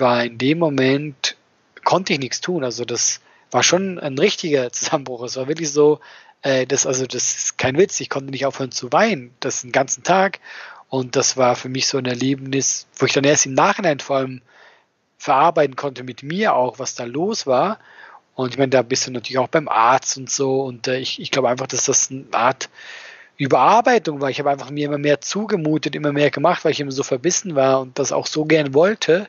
war in dem Moment, konnte ich nichts tun. Also das war schon ein richtiger Zusammenbruch. Es war wirklich so, äh, das, also das ist kein Witz, ich konnte nicht aufhören zu weinen, das den ganzen Tag. Und das war für mich so ein Erlebnis, wo ich dann erst im Nachhinein vor allem verarbeiten konnte mit mir auch, was da los war. Und ich meine, da bist du natürlich auch beim Arzt und so. Und äh, ich, ich glaube einfach, dass das eine Art Überarbeitung war. Ich habe einfach mir immer mehr zugemutet, immer mehr gemacht, weil ich immer so verbissen war und das auch so gern wollte.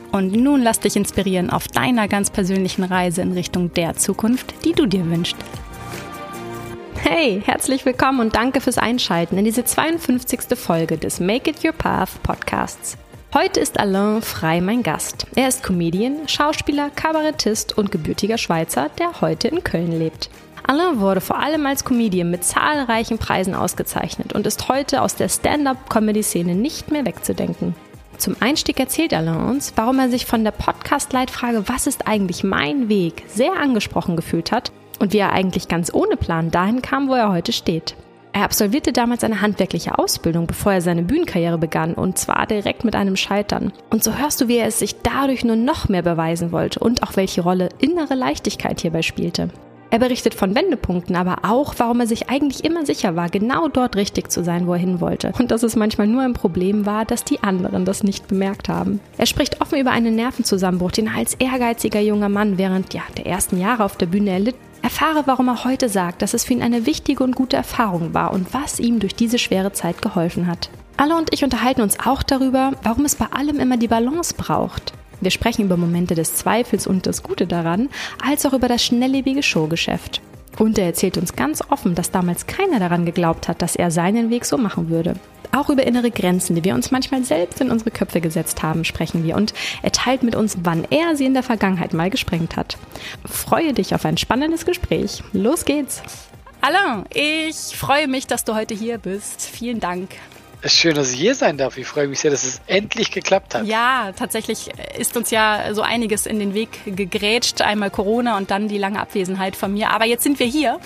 Und nun lass dich inspirieren auf deiner ganz persönlichen Reise in Richtung der Zukunft, die du dir wünschst. Hey, herzlich willkommen und danke fürs Einschalten in diese 52. Folge des Make It Your Path Podcasts. Heute ist Alain Frei mein Gast. Er ist Comedian, Schauspieler, Kabarettist und gebürtiger Schweizer, der heute in Köln lebt. Alain wurde vor allem als Comedian mit zahlreichen Preisen ausgezeichnet und ist heute aus der Stand-up-Comedy-Szene nicht mehr wegzudenken. Zum Einstieg erzählt Alain uns, warum er sich von der Podcast-Leitfrage Was ist eigentlich mein Weg sehr angesprochen gefühlt hat und wie er eigentlich ganz ohne Plan dahin kam, wo er heute steht. Er absolvierte damals eine handwerkliche Ausbildung, bevor er seine Bühnenkarriere begann, und zwar direkt mit einem Scheitern. Und so hörst du, wie er es sich dadurch nur noch mehr beweisen wollte und auch welche Rolle innere Leichtigkeit hierbei spielte. Er berichtet von Wendepunkten, aber auch, warum er sich eigentlich immer sicher war, genau dort richtig zu sein, wo er hin wollte. Und dass es manchmal nur ein Problem war, dass die anderen das nicht bemerkt haben. Er spricht offen über einen Nervenzusammenbruch, den er als ehrgeiziger junger Mann während ja, der ersten Jahre auf der Bühne erlitt. Erfahre, warum er heute sagt, dass es für ihn eine wichtige und gute Erfahrung war und was ihm durch diese schwere Zeit geholfen hat. Alle und ich unterhalten uns auch darüber, warum es bei allem immer die Balance braucht. Wir sprechen über Momente des Zweifels und das Gute daran, als auch über das schnelllebige Showgeschäft. Und er erzählt uns ganz offen, dass damals keiner daran geglaubt hat, dass er seinen Weg so machen würde. Auch über innere Grenzen, die wir uns manchmal selbst in unsere Köpfe gesetzt haben, sprechen wir und er teilt mit uns, wann er sie in der Vergangenheit mal gesprengt hat. Freue dich auf ein spannendes Gespräch. Los geht's! Alain, ich freue mich, dass du heute hier bist. Vielen Dank. Es ist schön, dass ich hier sein darf. Ich freue mich sehr, dass es endlich geklappt hat. Ja, tatsächlich ist uns ja so einiges in den Weg gegrätscht. Einmal Corona und dann die lange Abwesenheit von mir. Aber jetzt sind wir hier.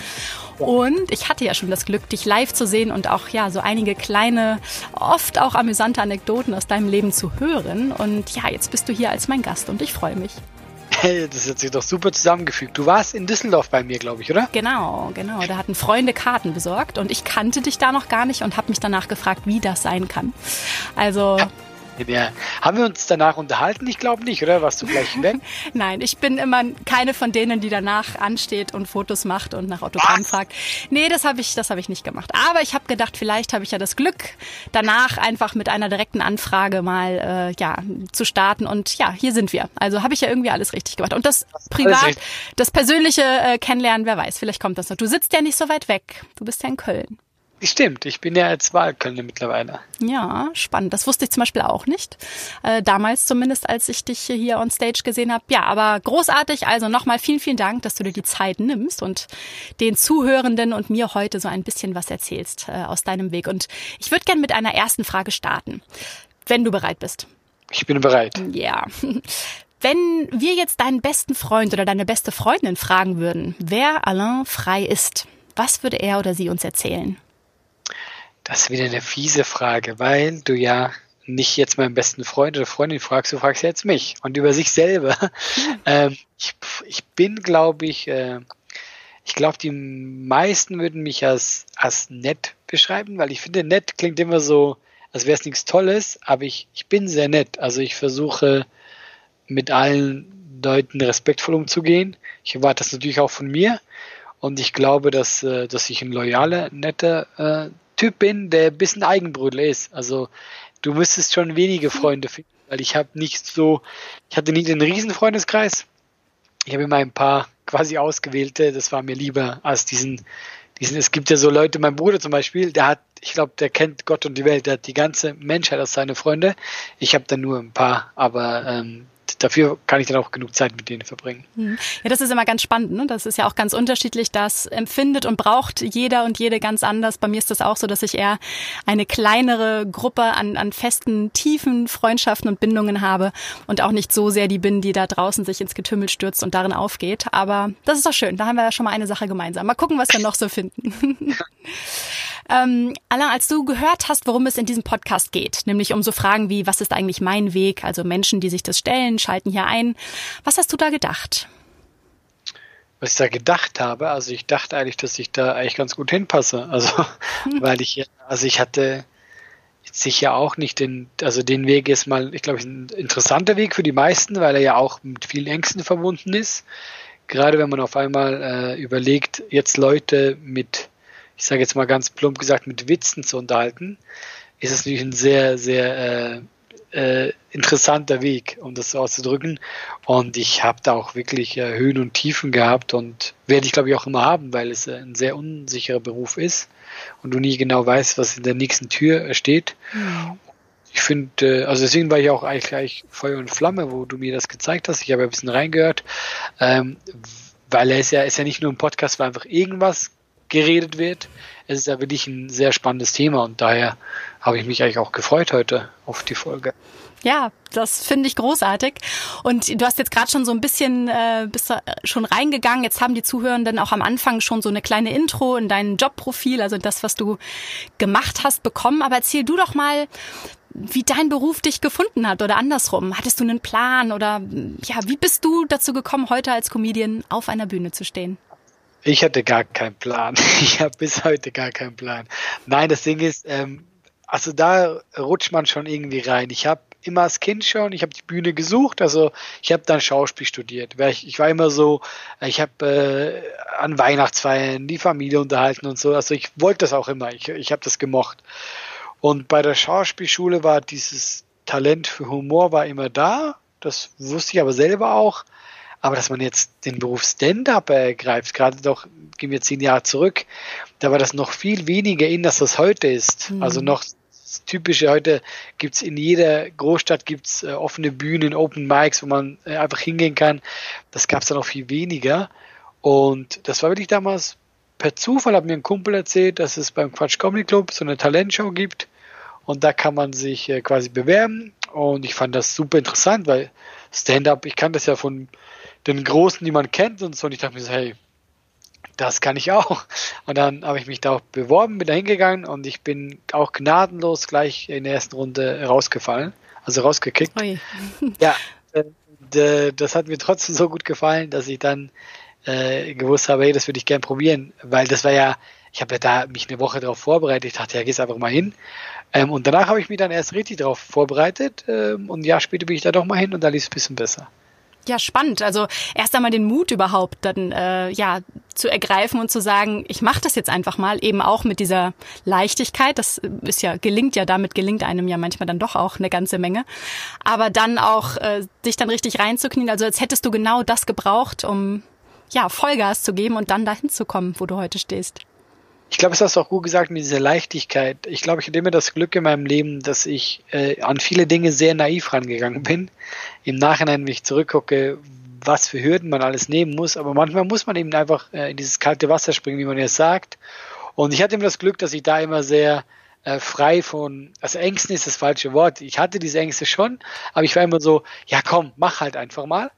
Und ich hatte ja schon das Glück, dich live zu sehen und auch ja so einige kleine, oft auch amüsante Anekdoten aus deinem Leben zu hören. Und ja, jetzt bist du hier als mein Gast und ich freue mich. Hey, das hat sich doch super zusammengefügt. Du warst in Düsseldorf bei mir, glaube ich, oder? Genau, genau. Da hatten Freunde Karten besorgt und ich kannte dich da noch gar nicht und habe mich danach gefragt, wie das sein kann. Also. Ja. Ja. Haben wir uns danach unterhalten? Ich glaube nicht, oder? Warst du gleich weg? Nein, ich bin immer keine von denen, die danach ansteht und Fotos macht und nach Autogramm Was? fragt. Nee, das habe ich, das habe ich nicht gemacht. Aber ich habe gedacht, vielleicht habe ich ja das Glück, danach einfach mit einer direkten Anfrage mal äh, ja zu starten. Und ja, hier sind wir. Also habe ich ja irgendwie alles richtig gemacht. Und das privat, das persönliche äh, Kennenlernen, wer weiß, vielleicht kommt das noch. Du sitzt ja nicht so weit weg. Du bist ja in Köln. Stimmt, ich bin ja als Wahlkölner mittlerweile. Ja, spannend. Das wusste ich zum Beispiel auch nicht. Äh, damals zumindest, als ich dich hier on stage gesehen habe. Ja, aber großartig. Also nochmal vielen, vielen Dank, dass du dir die Zeit nimmst und den Zuhörenden und mir heute so ein bisschen was erzählst äh, aus deinem Weg. Und ich würde gerne mit einer ersten Frage starten, wenn du bereit bist. Ich bin bereit. Ja. Wenn wir jetzt deinen besten Freund oder deine beste Freundin fragen würden, wer Alain frei ist, was würde er oder sie uns erzählen? Das ist wieder eine fiese Frage, weil du ja nicht jetzt meinen besten Freund oder Freundin fragst, du fragst ja jetzt mich und über sich selber. ähm, ich, ich, bin, glaube ich, äh, ich glaube, die meisten würden mich als, als nett beschreiben, weil ich finde, nett klingt immer so, als wäre es nichts Tolles, aber ich, ich bin sehr nett. Also ich versuche mit allen Leuten respektvoll umzugehen. Ich erwarte das natürlich auch von mir. Und ich glaube, dass, äh, dass ich ein loyaler, netter äh, Typ bin, der ein bisschen Eigenbrötler ist. Also du müsstest schon wenige Freunde finden, weil ich habe nicht so, ich hatte nicht einen riesen Freundeskreis. Ich habe immer ein paar quasi ausgewählte, das war mir lieber als diesen diesen, es gibt ja so Leute, mein Bruder zum Beispiel, der hat, ich glaube, der kennt Gott und die Welt, der hat die ganze Menschheit als seine Freunde. Ich habe da nur ein paar, aber ähm, dafür kann ich dann auch genug Zeit mit denen verbringen. Hm. Ja, das ist immer ganz spannend. Ne? Das ist ja auch ganz unterschiedlich. Das empfindet und braucht jeder und jede ganz anders. Bei mir ist das auch so, dass ich eher eine kleinere Gruppe an, an festen, tiefen Freundschaften und Bindungen habe und auch nicht so sehr die bin, die da draußen sich ins Getümmel stürzt und darin aufgeht. Aber das ist doch schön. Da haben wir ja schon mal eine Sache gemeinsam. Mal gucken, was wir noch so finden. Ähm, Alain, als du gehört hast, worum es in diesem Podcast geht, nämlich um so Fragen wie, was ist eigentlich mein Weg? Also Menschen, die sich das stellen, schalten hier ein. Was hast du da gedacht? Was ich da gedacht habe, also ich dachte eigentlich, dass ich da eigentlich ganz gut hinpasse. Also, weil ich, also ich hatte sicher auch nicht den, also den Weg ist mal, ich glaube, ein interessanter Weg für die meisten, weil er ja auch mit vielen Ängsten verbunden ist. Gerade wenn man auf einmal äh, überlegt, jetzt Leute mit ich sage jetzt mal ganz plump gesagt, mit Witzen zu unterhalten, ist es natürlich ein sehr, sehr äh, äh, interessanter Weg, um das so auszudrücken. Und ich habe da auch wirklich äh, Höhen und Tiefen gehabt und werde ich, glaube ich, auch immer haben, weil es äh, ein sehr unsicherer Beruf ist und du nie genau weißt, was in der nächsten Tür äh, steht. Mhm. Ich finde, äh, also deswegen war ich auch eigentlich gleich Feuer und Flamme, wo du mir das gezeigt hast. Ich habe ein bisschen reingehört, ähm, weil er ist ja, ist ja nicht nur ein Podcast, wo einfach irgendwas geredet wird. Es ist ja wirklich ein sehr spannendes Thema und daher habe ich mich eigentlich auch gefreut heute auf die Folge. Ja, das finde ich großartig. Und du hast jetzt gerade schon so ein bisschen äh, bist schon reingegangen. Jetzt haben die Zuhörenden auch am Anfang schon so eine kleine Intro in dein Jobprofil, also das, was du gemacht hast, bekommen. Aber erzähl du doch mal, wie dein Beruf dich gefunden hat oder andersrum. Hattest du einen Plan oder ja, wie bist du dazu gekommen, heute als Comedian auf einer Bühne zu stehen? Ich hatte gar keinen Plan. Ich habe bis heute gar keinen Plan. Nein, das Ding ist, ähm, also da rutscht man schon irgendwie rein. Ich habe immer als Kind schon, ich habe die Bühne gesucht, also ich habe dann Schauspiel studiert. Ich, war immer so, ich habe äh, an Weihnachtsfeiern die Familie unterhalten und so. Also ich wollte das auch immer, ich, ich habe das gemocht. Und bei der Schauspielschule war dieses Talent für Humor war immer da. Das wusste ich aber selber auch. Aber dass man jetzt den Beruf Stand-up ergreift, gerade doch, gehen wir zehn Jahre zurück, da war das noch viel weniger in, dass das heute ist. Mhm. Also noch das typische heute gibt's in jeder Großstadt gibt's äh, offene Bühnen, Open Mics, wo man äh, einfach hingehen kann. Das gab's da noch viel weniger. Und das war wirklich damals per Zufall, hat mir ein Kumpel erzählt, dass es beim Quatsch Comedy Club so eine Talentshow gibt. Und da kann man sich äh, quasi bewerben. Und ich fand das super interessant, weil Stand-up, ich kann das ja von den Großen, die man kennt und so. Und ich dachte mir so, hey, das kann ich auch. Und dann habe ich mich da auch beworben, bin da hingegangen und ich bin auch gnadenlos gleich in der ersten Runde rausgefallen, also rausgekickt. Ui. ja, äh, das hat mir trotzdem so gut gefallen, dass ich dann äh, gewusst habe, hey, das würde ich gern probieren, weil das war ja, ich habe ja da mich eine Woche darauf vorbereitet. Ich dachte, ja, gehst einfach mal hin. Ähm, und danach habe ich mich dann erst richtig darauf vorbereitet ähm, und ein Jahr später bin ich da doch mal hin und da lief es ein bisschen besser. Ja, spannend. Also erst einmal den Mut überhaupt dann äh, ja zu ergreifen und zu sagen, ich mache das jetzt einfach mal, eben auch mit dieser Leichtigkeit. Das ist ja gelingt ja, damit gelingt einem ja manchmal dann doch auch eine ganze Menge. Aber dann auch äh, dich dann richtig reinzuknien, also als hättest du genau das gebraucht, um ja Vollgas zu geben und dann dahin zu kommen, wo du heute stehst. Ich glaube, es hast du auch gut gesagt mit dieser Leichtigkeit. Ich glaube, ich hatte immer das Glück in meinem Leben, dass ich äh, an viele Dinge sehr naiv rangegangen bin. Im Nachhinein, wenn ich zurückgucke, was für Hürden man alles nehmen muss. Aber manchmal muss man eben einfach äh, in dieses kalte Wasser springen, wie man ja sagt. Und ich hatte immer das Glück, dass ich da immer sehr äh, frei von, also Ängsten ist das falsche Wort. Ich hatte diese Ängste schon, aber ich war immer so, ja komm, mach halt einfach mal.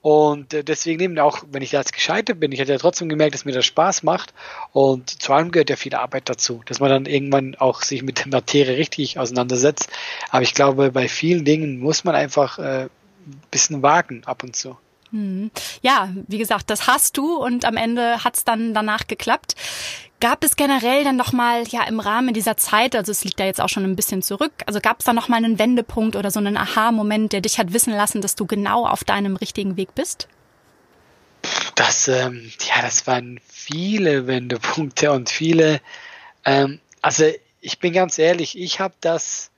Und äh, deswegen eben auch, wenn ich jetzt gescheitert bin, ich hatte ja trotzdem gemerkt, dass mir das Spaß macht. Und zu allem gehört ja viel Arbeit dazu, dass man dann irgendwann auch sich mit der Materie richtig auseinandersetzt. Aber ich glaube, bei vielen Dingen muss man einfach äh, ein bisschen wagen ab und zu. Hm. Ja, wie gesagt, das hast du und am Ende hat's dann danach geklappt. Gab es generell dann nochmal, ja, im Rahmen dieser Zeit, also es liegt da jetzt auch schon ein bisschen zurück, also gab es da nochmal einen Wendepunkt oder so einen Aha-Moment, der dich hat wissen lassen, dass du genau auf deinem richtigen Weg bist? Das, ähm, ja, das waren viele Wendepunkte und viele, ähm, also ich bin ganz ehrlich, ich habe das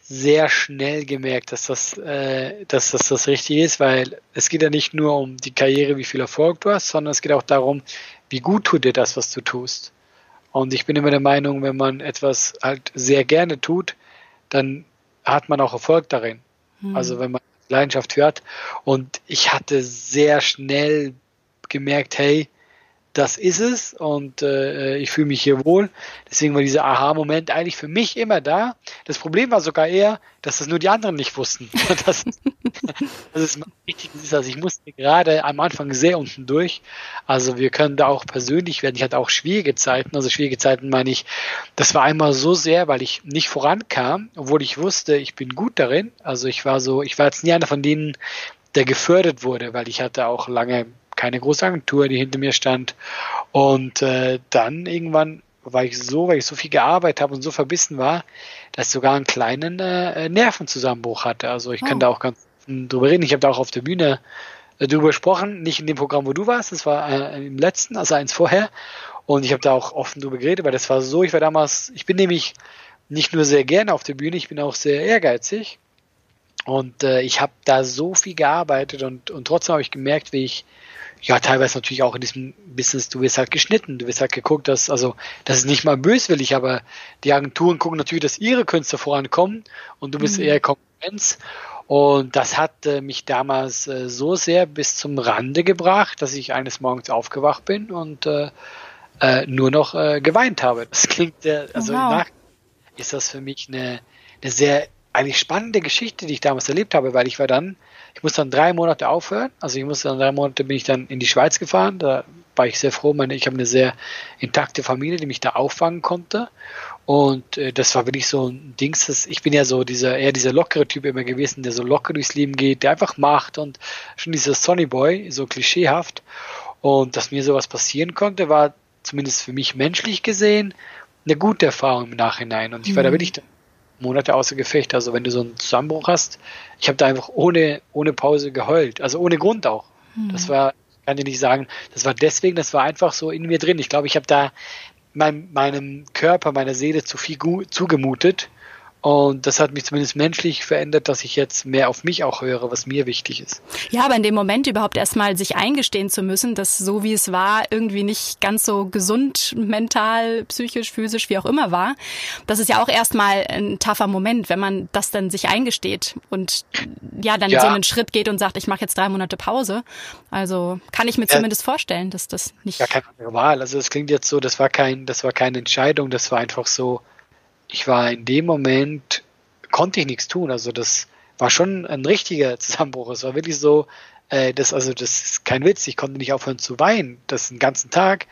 sehr schnell gemerkt, dass das, äh, dass das das Richtige ist, weil es geht ja nicht nur um die Karriere, wie viel Erfolg du hast, sondern es geht auch darum, wie gut tut dir das, was du tust. Und ich bin immer der Meinung, wenn man etwas halt sehr gerne tut, dann hat man auch Erfolg darin. Mhm. Also wenn man Leidenschaft hört. Und ich hatte sehr schnell gemerkt, hey, das ist es und äh, ich fühle mich hier wohl. Deswegen war dieser Aha-Moment eigentlich für mich immer da. Das Problem war sogar eher, dass das nur die anderen nicht wussten. das, das ist wichtig ist, also ich musste gerade am Anfang sehr unten durch. Also wir können da auch persönlich werden. Ich hatte auch schwierige Zeiten. Also schwierige Zeiten meine ich, das war einmal so sehr, weil ich nicht vorankam, obwohl ich wusste, ich bin gut darin. Also ich war so, ich war jetzt nie einer von denen, der gefördert wurde, weil ich hatte auch lange keine große Agentur, die hinter mir stand. Und äh, dann irgendwann war ich so, weil ich so viel gearbeitet habe und so verbissen war, dass ich sogar einen kleinen äh, Nervenzusammenbruch hatte. Also ich oh. kann da auch ganz drüber reden. Ich habe da auch auf der Bühne äh, drüber gesprochen, nicht in dem Programm, wo du warst, das war äh, im letzten, also eins vorher. Und ich habe da auch offen drüber geredet, weil das war so, ich war damals, ich bin nämlich nicht nur sehr gerne auf der Bühne, ich bin auch sehr ehrgeizig. Und äh, ich habe da so viel gearbeitet und, und trotzdem habe ich gemerkt, wie ich ja, teilweise natürlich auch in diesem Business, du wirst halt geschnitten, du wirst halt geguckt, dass, also, das ist nicht mal böswillig, aber die Agenturen gucken natürlich, dass ihre Künstler vorankommen und du bist mhm. eher Konkurrenz. Und das hat äh, mich damals äh, so sehr bis zum Rande gebracht, dass ich eines Morgens aufgewacht bin und äh, äh, nur noch äh, geweint habe. Das klingt, äh, also wow. nach ist das für mich eine, eine sehr eigentlich spannende Geschichte, die ich damals erlebt habe, weil ich war dann ich musste dann drei Monate aufhören. Also ich musste dann drei Monate bin ich dann in die Schweiz gefahren. Da war ich sehr froh. Meine, ich habe eine sehr intakte Familie, die mich da auffangen konnte. Und äh, das war wirklich so ein Dings, das, ich bin ja so dieser, eher dieser lockere Typ immer gewesen, der so locker durchs Leben geht, der einfach macht und schon dieser Sonny Boy, so klischeehaft. Und dass mir sowas passieren konnte, war zumindest für mich menschlich gesehen eine gute Erfahrung im Nachhinein. Und ich war da mhm. wirklich Monate außer Gefecht. Also wenn du so einen Zusammenbruch hast, ich habe da einfach ohne, ohne Pause geheult. Also ohne Grund auch. Mhm. Das war, kann ich nicht sagen, das war deswegen, das war einfach so in mir drin. Ich glaube, ich habe da mein, meinem Körper, meiner Seele zu viel zugemutet und das hat mich zumindest menschlich verändert, dass ich jetzt mehr auf mich auch höre, was mir wichtig ist. Ja, aber in dem Moment überhaupt erstmal sich eingestehen zu müssen, dass so wie es war, irgendwie nicht ganz so gesund, mental, psychisch, physisch, wie auch immer war, das ist ja auch erstmal ein tougher Moment, wenn man das dann sich eingesteht und ja, dann ja. so einen Schritt geht und sagt, ich mache jetzt drei Monate Pause. Also kann ich mir ja. zumindest vorstellen, dass das nicht. Ja, keine Wahl. Also es klingt jetzt so, das war kein, das war keine Entscheidung, das war einfach so, ich war in dem Moment, konnte ich nichts tun. Also das war schon ein richtiger Zusammenbruch. Es war wirklich so, äh, das, also das ist kein Witz, ich konnte nicht aufhören zu weinen, das den ganzen Tag.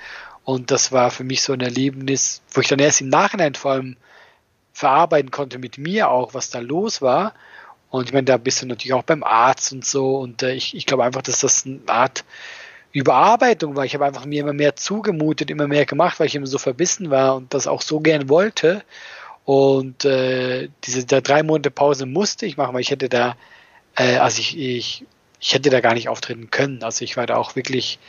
Und das war für mich so ein Erlebnis, wo ich dann erst im Nachhinein vor allem verarbeiten konnte mit mir auch, was da los war. Und ich meine, da bist du natürlich auch beim Arzt und so. Und äh, ich, ich glaube einfach, dass das eine Art Überarbeitung war. Ich habe einfach mir immer mehr zugemutet, immer mehr gemacht, weil ich immer so verbissen war und das auch so gern wollte. Und äh, diese da drei Monate Pause musste ich machen, weil ich hätte da, äh, also ich, ich, ich hätte da gar nicht auftreten können. Also ich war da auch wirklich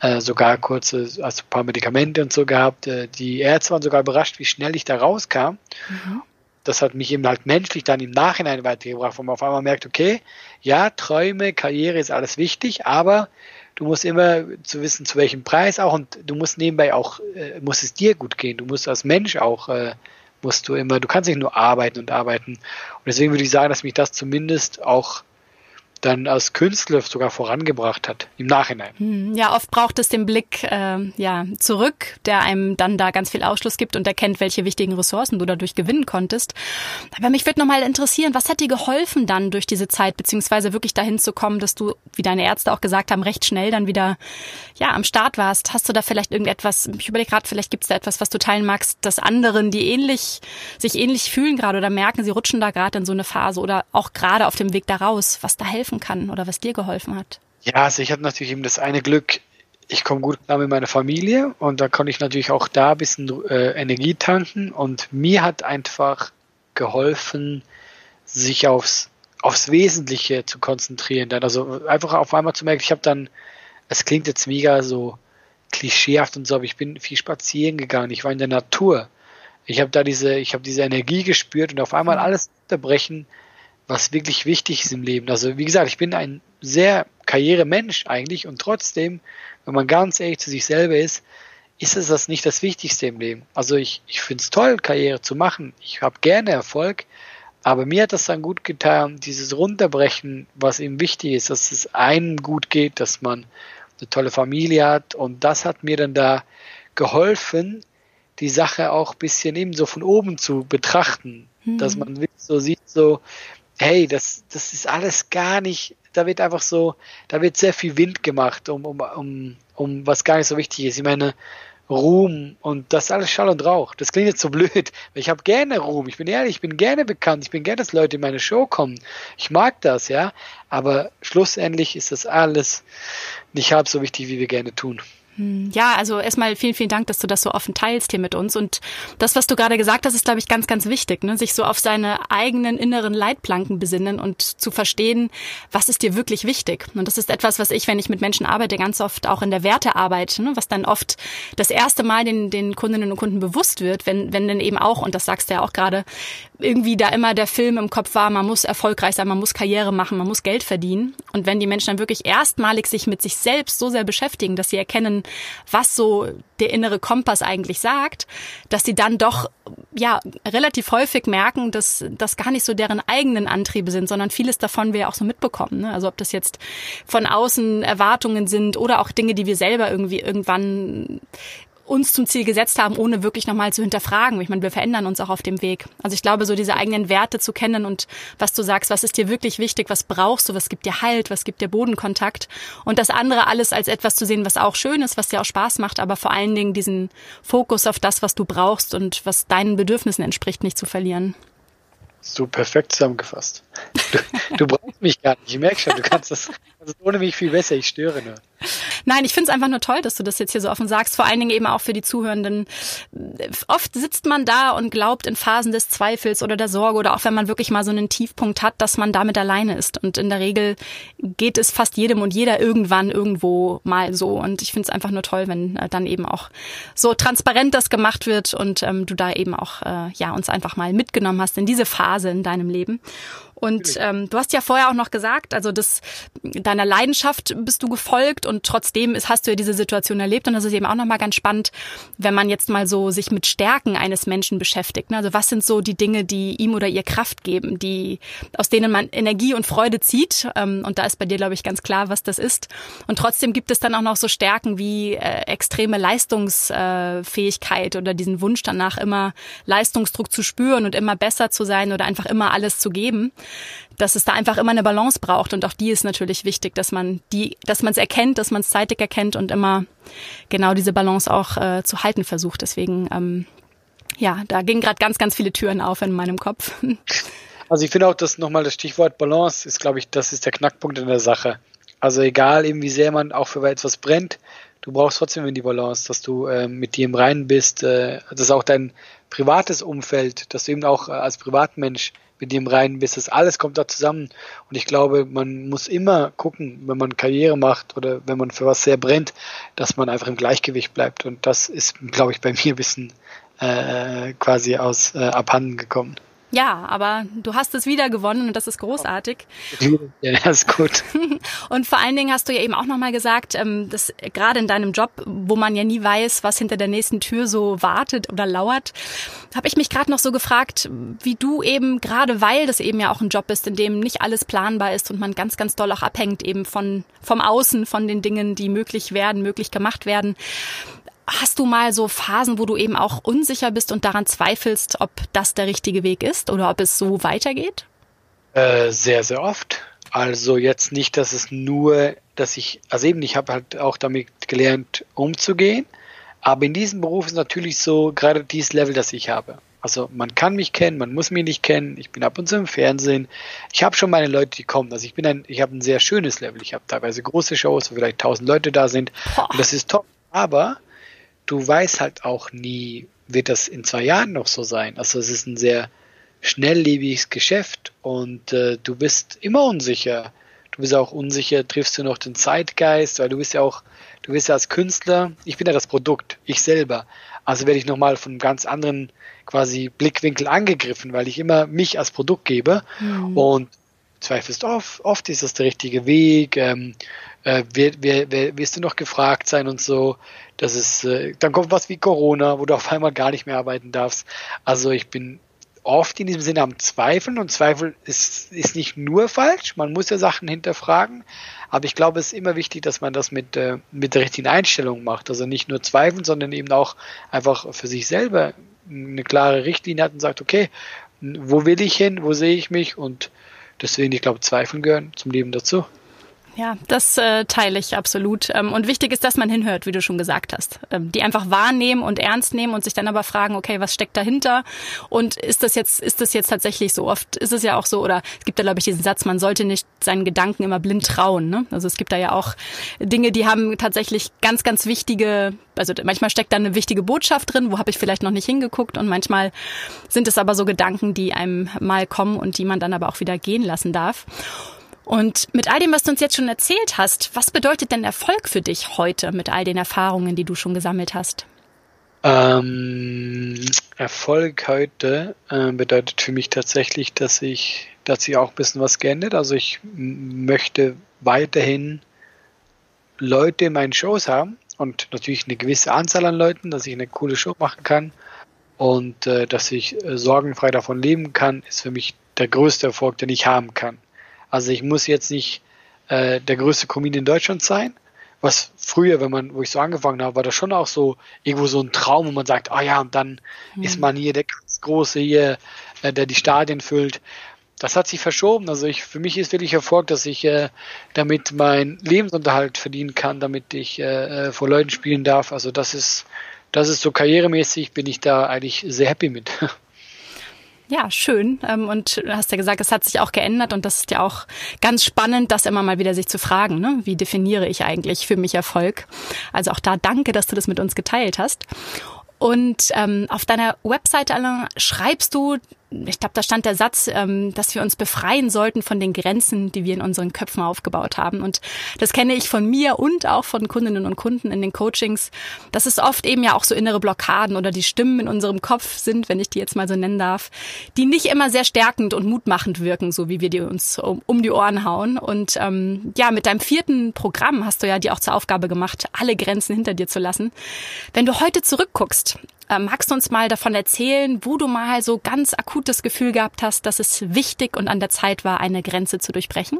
äh, sogar kurze, also ein paar Medikamente und so gehabt. Äh, die Ärzte waren sogar überrascht, wie schnell ich da rauskam. Mhm. Das hat mich eben halt menschlich dann im Nachhinein weitergebracht, wo man auf einmal merkt, okay, ja, Träume, Karriere ist alles wichtig, aber du musst immer zu wissen, zu welchem Preis auch und du musst nebenbei auch, äh, muss es dir gut gehen. Du musst als Mensch auch äh, musst du immer, du kannst nicht nur arbeiten und arbeiten. Und deswegen würde ich sagen, dass mich das zumindest auch dann als Künstler sogar vorangebracht hat im Nachhinein. Hm, ja, oft braucht es den Blick äh, ja zurück, der einem dann da ganz viel Ausschluss gibt und erkennt, welche wichtigen Ressourcen du dadurch gewinnen konntest. Aber mich würde noch mal interessieren, was hat dir geholfen dann durch diese Zeit, beziehungsweise wirklich dahin zu kommen, dass du, wie deine Ärzte auch gesagt haben, recht schnell dann wieder ja am Start warst? Hast du da vielleicht irgendetwas? Ich überlege gerade, vielleicht gibt es da etwas, was du teilen magst, dass anderen, die ähnlich sich ähnlich fühlen gerade oder merken, sie rutschen da gerade in so eine Phase oder auch gerade auf dem Weg da raus, was da helfen helfen kann oder was dir geholfen hat? Ja, also ich hatte natürlich eben das eine Glück, ich komme gut klar mit meiner Familie und da konnte ich natürlich auch da ein bisschen äh, Energie tanken und mir hat einfach geholfen, sich aufs, aufs Wesentliche zu konzentrieren. Dann also einfach auf einmal zu merken, ich habe dann, es klingt jetzt mega so klischeehaft und so, aber ich bin viel spazieren gegangen, ich war in der Natur. Ich habe da diese, ich habe diese Energie gespürt und auf einmal mhm. alles unterbrechen, was wirklich wichtig ist im Leben. Also wie gesagt, ich bin ein sehr Karrieremensch eigentlich und trotzdem, wenn man ganz ehrlich zu sich selber ist, ist es das nicht das Wichtigste im Leben. Also ich, ich finde es toll, Karriere zu machen. Ich habe gerne Erfolg, aber mir hat das dann gut getan, dieses Runterbrechen, was ihm wichtig ist, dass es einem gut geht, dass man eine tolle Familie hat. Und das hat mir dann da geholfen, die Sache auch ein bisschen eben so von oben zu betrachten, mhm. dass man so sieht, so, hey, das, das ist alles gar nicht, da wird einfach so, da wird sehr viel Wind gemacht, um, um, um, um was gar nicht so wichtig ist. Ich meine, Ruhm und das alles Schall und Rauch. Das klingt jetzt so blöd. Ich habe gerne Ruhm. Ich bin ehrlich, ich bin gerne bekannt. Ich bin gerne, dass Leute in meine Show kommen. Ich mag das, ja. Aber schlussendlich ist das alles nicht halb so wichtig, wie wir gerne tun. Hm, ja, also erstmal vielen, vielen Dank, dass du das so offen teilst hier mit uns. Und das, was du gerade gesagt hast, ist, glaube ich, ganz, ganz wichtig, ne? sich so auf seine eigenen inneren Leitplanken besinnen und zu verstehen, was ist dir wirklich wichtig. Und das ist etwas, was ich, wenn ich mit Menschen arbeite, ganz oft auch in der Wertearbeit, ne? was dann oft das erste Mal den, den Kundinnen und Kunden bewusst wird, wenn, wenn dann eben auch, und das sagst du ja auch gerade, irgendwie da immer der Film im Kopf war, man muss erfolgreich sein, man muss Karriere machen, man muss Geld verdienen. Und wenn die Menschen dann wirklich erstmalig sich mit sich selbst so sehr beschäftigen, dass sie erkennen, was so der innere Kompass eigentlich sagt, dass sie dann doch ja relativ häufig merken, dass das gar nicht so deren eigenen Antriebe sind, sondern vieles davon wir auch so mitbekommen. Ne? Also ob das jetzt von außen Erwartungen sind oder auch Dinge, die wir selber irgendwie irgendwann uns zum Ziel gesetzt haben, ohne wirklich nochmal zu hinterfragen. Ich meine, wir verändern uns auch auf dem Weg. Also ich glaube, so diese eigenen Werte zu kennen und was du sagst, was ist dir wirklich wichtig, was brauchst du, was gibt dir Halt, was gibt dir Bodenkontakt und das andere alles als etwas zu sehen, was auch schön ist, was dir auch Spaß macht, aber vor allen Dingen diesen Fokus auf das, was du brauchst und was deinen Bedürfnissen entspricht, nicht zu verlieren. So perfekt zusammengefasst. Du, du brauchst mich gar nicht. Ich merke schon, du kannst das, das ohne mich viel besser. Ich störe nur. Nein, ich finde es einfach nur toll, dass du das jetzt hier so offen sagst. Vor allen Dingen eben auch für die Zuhörenden. Oft sitzt man da und glaubt in Phasen des Zweifels oder der Sorge oder auch wenn man wirklich mal so einen Tiefpunkt hat, dass man damit alleine ist. Und in der Regel geht es fast jedem und jeder irgendwann irgendwo mal so. Und ich finde es einfach nur toll, wenn äh, dann eben auch so transparent das gemacht wird und ähm, du da eben auch äh, ja uns einfach mal mitgenommen hast in diese Phase in deinem Leben. Und ähm, du hast ja vorher auch noch gesagt, also das, deiner Leidenschaft bist du gefolgt und trotzdem ist, hast du ja diese Situation erlebt. Und das ist eben auch nochmal ganz spannend, wenn man jetzt mal so sich mit Stärken eines Menschen beschäftigt. Ne? Also was sind so die Dinge, die ihm oder ihr Kraft geben, die aus denen man Energie und Freude zieht? Ähm, und da ist bei dir, glaube ich, ganz klar, was das ist. Und trotzdem gibt es dann auch noch so Stärken wie äh, extreme Leistungsfähigkeit oder diesen Wunsch danach, immer Leistungsdruck zu spüren und immer besser zu sein oder einfach immer alles zu geben dass es da einfach immer eine Balance braucht und auch die ist natürlich wichtig, dass man die, dass man es erkennt, dass man es zeitig erkennt und immer genau diese Balance auch äh, zu halten versucht. Deswegen, ähm, ja, da gingen gerade ganz, ganz viele Türen auf in meinem Kopf. Also ich finde auch, dass nochmal das Stichwort Balance ist, glaube ich, das ist der Knackpunkt in der Sache. Also egal eben wie sehr man auch für etwas brennt, du brauchst trotzdem die Balance, dass du äh, mit dir im Reinen bist, äh, dass auch dein privates Umfeld, dass du eben auch äh, als Privatmensch mit dem rein bist. Das alles kommt da zusammen. Und ich glaube, man muss immer gucken, wenn man Karriere macht oder wenn man für was sehr brennt, dass man einfach im Gleichgewicht bleibt. Und das ist, glaube ich, bei mir ein bisschen äh, quasi aus äh, abhanden gekommen. Ja, aber du hast es wieder gewonnen und das ist großartig. Ja, das ist gut. Und vor allen Dingen hast du ja eben auch nochmal gesagt, ähm, dass gerade in deinem Job, wo man ja nie weiß, was hinter der nächsten Tür so wartet oder lauert, habe ich mich gerade noch so gefragt, wie du eben, gerade weil das eben ja auch ein Job ist, in dem nicht alles planbar ist und man ganz, ganz doll auch abhängt eben von, vom Außen, von den Dingen, die möglich werden, möglich gemacht werden. Hast du mal so Phasen, wo du eben auch unsicher bist und daran zweifelst, ob das der richtige Weg ist oder ob es so weitergeht? Äh, sehr, sehr oft. Also jetzt nicht, dass es nur, dass ich, also eben, ich habe halt auch damit gelernt, umzugehen. Aber in diesem Beruf ist natürlich so gerade dieses Level, das ich habe. Also man kann mich kennen, man muss mich nicht kennen. Ich bin ab und zu im Fernsehen. Ich habe schon meine Leute, die kommen. Also ich bin ein, ich habe ein sehr schönes Level. Ich habe teilweise große Shows, wo vielleicht tausend Leute da sind. Und das ist top. Aber du weißt halt auch nie, wird das in zwei Jahren noch so sein. Also es ist ein sehr schnelllebiges Geschäft und äh, du bist immer unsicher. Du bist auch unsicher, triffst du noch den Zeitgeist, weil du bist ja auch, du bist ja als Künstler, ich bin ja das Produkt, ich selber. Also werde ich nochmal von einem ganz anderen quasi Blickwinkel angegriffen, weil ich immer mich als Produkt gebe. Mhm. Und zweifelst oft, oft ist das der richtige Weg, ähm, äh, wer, wer, wer, wirst du noch gefragt sein und so. Das ist, äh, dann kommt was wie Corona, wo du auf einmal gar nicht mehr arbeiten darfst. Also ich bin oft in diesem Sinne am Zweifeln und Zweifel ist, ist nicht nur falsch, man muss ja Sachen hinterfragen, aber ich glaube, es ist immer wichtig, dass man das mit, äh, mit der richtigen Einstellung macht. Also nicht nur zweifeln, sondern eben auch einfach für sich selber eine klare Richtlinie hat und sagt, okay, wo will ich hin, wo sehe ich mich und deswegen, ich glaube, Zweifeln gehören zum Leben dazu. Ja, das äh, teile ich absolut. Ähm, und wichtig ist, dass man hinhört, wie du schon gesagt hast. Ähm, die einfach wahrnehmen und ernst nehmen und sich dann aber fragen, okay, was steckt dahinter? Und ist das jetzt, ist das jetzt tatsächlich so? Oft ist es ja auch so, oder es gibt da, glaube ich, diesen Satz, man sollte nicht seinen Gedanken immer blind trauen. Ne? Also es gibt da ja auch Dinge, die haben tatsächlich ganz, ganz wichtige, also manchmal steckt da eine wichtige Botschaft drin, wo habe ich vielleicht noch nicht hingeguckt und manchmal sind es aber so Gedanken, die einem mal kommen und die man dann aber auch wieder gehen lassen darf. Und mit all dem, was du uns jetzt schon erzählt hast, was bedeutet denn Erfolg für dich heute mit all den Erfahrungen, die du schon gesammelt hast? Ähm, Erfolg heute äh, bedeutet für mich tatsächlich, dass ich, dass sich auch ein bisschen was geändert. Also ich möchte weiterhin Leute in meinen Shows haben und natürlich eine gewisse Anzahl an Leuten, dass ich eine coole Show machen kann und äh, dass ich äh, sorgenfrei davon leben kann, ist für mich der größte Erfolg, den ich haben kann. Also ich muss jetzt nicht äh, der größte Comedian in Deutschland sein. Was früher, wenn man, wo ich so angefangen habe, war das schon auch so irgendwo so ein Traum, wo man sagt, ah oh ja, und dann mhm. ist man hier der ganz große hier, äh, der die Stadien füllt. Das hat sich verschoben. Also ich, für mich ist wirklich Erfolg, dass ich äh, damit meinen Lebensunterhalt verdienen kann, damit ich äh, äh vor Leuten spielen darf. Also das ist, das ist so karrieremäßig, bin ich da eigentlich sehr happy mit. Ja, schön. Ähm, und du hast ja gesagt, es hat sich auch geändert und das ist ja auch ganz spannend, das immer mal wieder sich zu fragen. Ne? Wie definiere ich eigentlich für mich Erfolg? Also auch da danke, dass du das mit uns geteilt hast. Und ähm, auf deiner Webseite Alain, schreibst du, ich glaube, da stand der Satz, ähm, dass wir uns befreien sollten von den Grenzen, die wir in unseren Köpfen aufgebaut haben. Und das kenne ich von mir und auch von Kundinnen und Kunden in den Coachings, dass es oft eben ja auch so innere Blockaden oder die Stimmen in unserem Kopf sind, wenn ich die jetzt mal so nennen darf, die nicht immer sehr stärkend und mutmachend wirken, so wie wir die uns um, um die Ohren hauen. Und ähm, ja, mit deinem vierten Programm hast du ja dir auch zur Aufgabe gemacht, alle Grenzen hinter dir zu lassen. Wenn du heute zurückguckst, magst du uns mal davon erzählen, wo du mal so ganz akut das Gefühl gehabt hast, dass es wichtig und an der Zeit war, eine Grenze zu durchbrechen?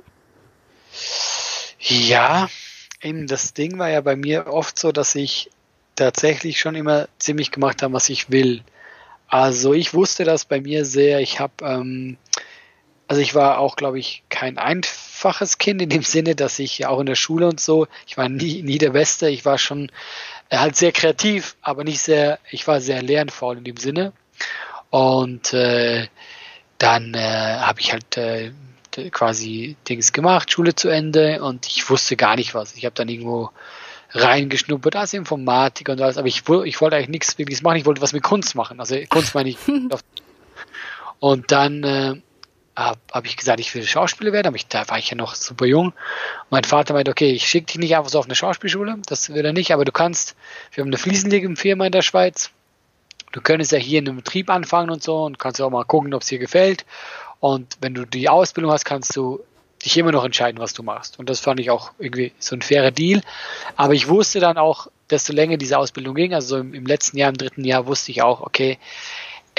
Ja, eben das Ding war ja bei mir oft so, dass ich tatsächlich schon immer ziemlich gemacht habe, was ich will. Also ich wusste das bei mir sehr. Ich habe, ähm, also ich war auch, glaube ich, kein einfaches Kind in dem Sinne, dass ich auch in der Schule und so, ich war nie, nie der Beste. Ich war schon halt sehr kreativ, aber nicht sehr, ich war sehr lernfaul in dem Sinne. Und äh, dann äh, habe ich halt äh, quasi Dings gemacht, Schule zu Ende und ich wusste gar nicht was. Ich habe dann irgendwo reingeschnuppert als Informatik und alles, aber ich, ich wollte eigentlich nichts wirklich machen, ich wollte was mit Kunst machen. Also Kunst meine ich. und dann äh, habe hab ich gesagt, ich will Schauspieler werden, aber ich, da war ich ja noch super jung. Mein Vater meinte, okay, ich schicke dich nicht einfach so auf eine Schauspielschule, das will er nicht, aber du kannst, wir haben eine Fliesenlegenfirma in der Schweiz, du könntest ja hier in einem Betrieb anfangen und so und kannst auch mal gucken, ob es dir gefällt. Und wenn du die Ausbildung hast, kannst du dich immer noch entscheiden, was du machst. Und das fand ich auch irgendwie so ein fairer Deal. Aber ich wusste dann auch, desto länger diese Ausbildung ging, also im, im letzten Jahr, im dritten Jahr, wusste ich auch, okay,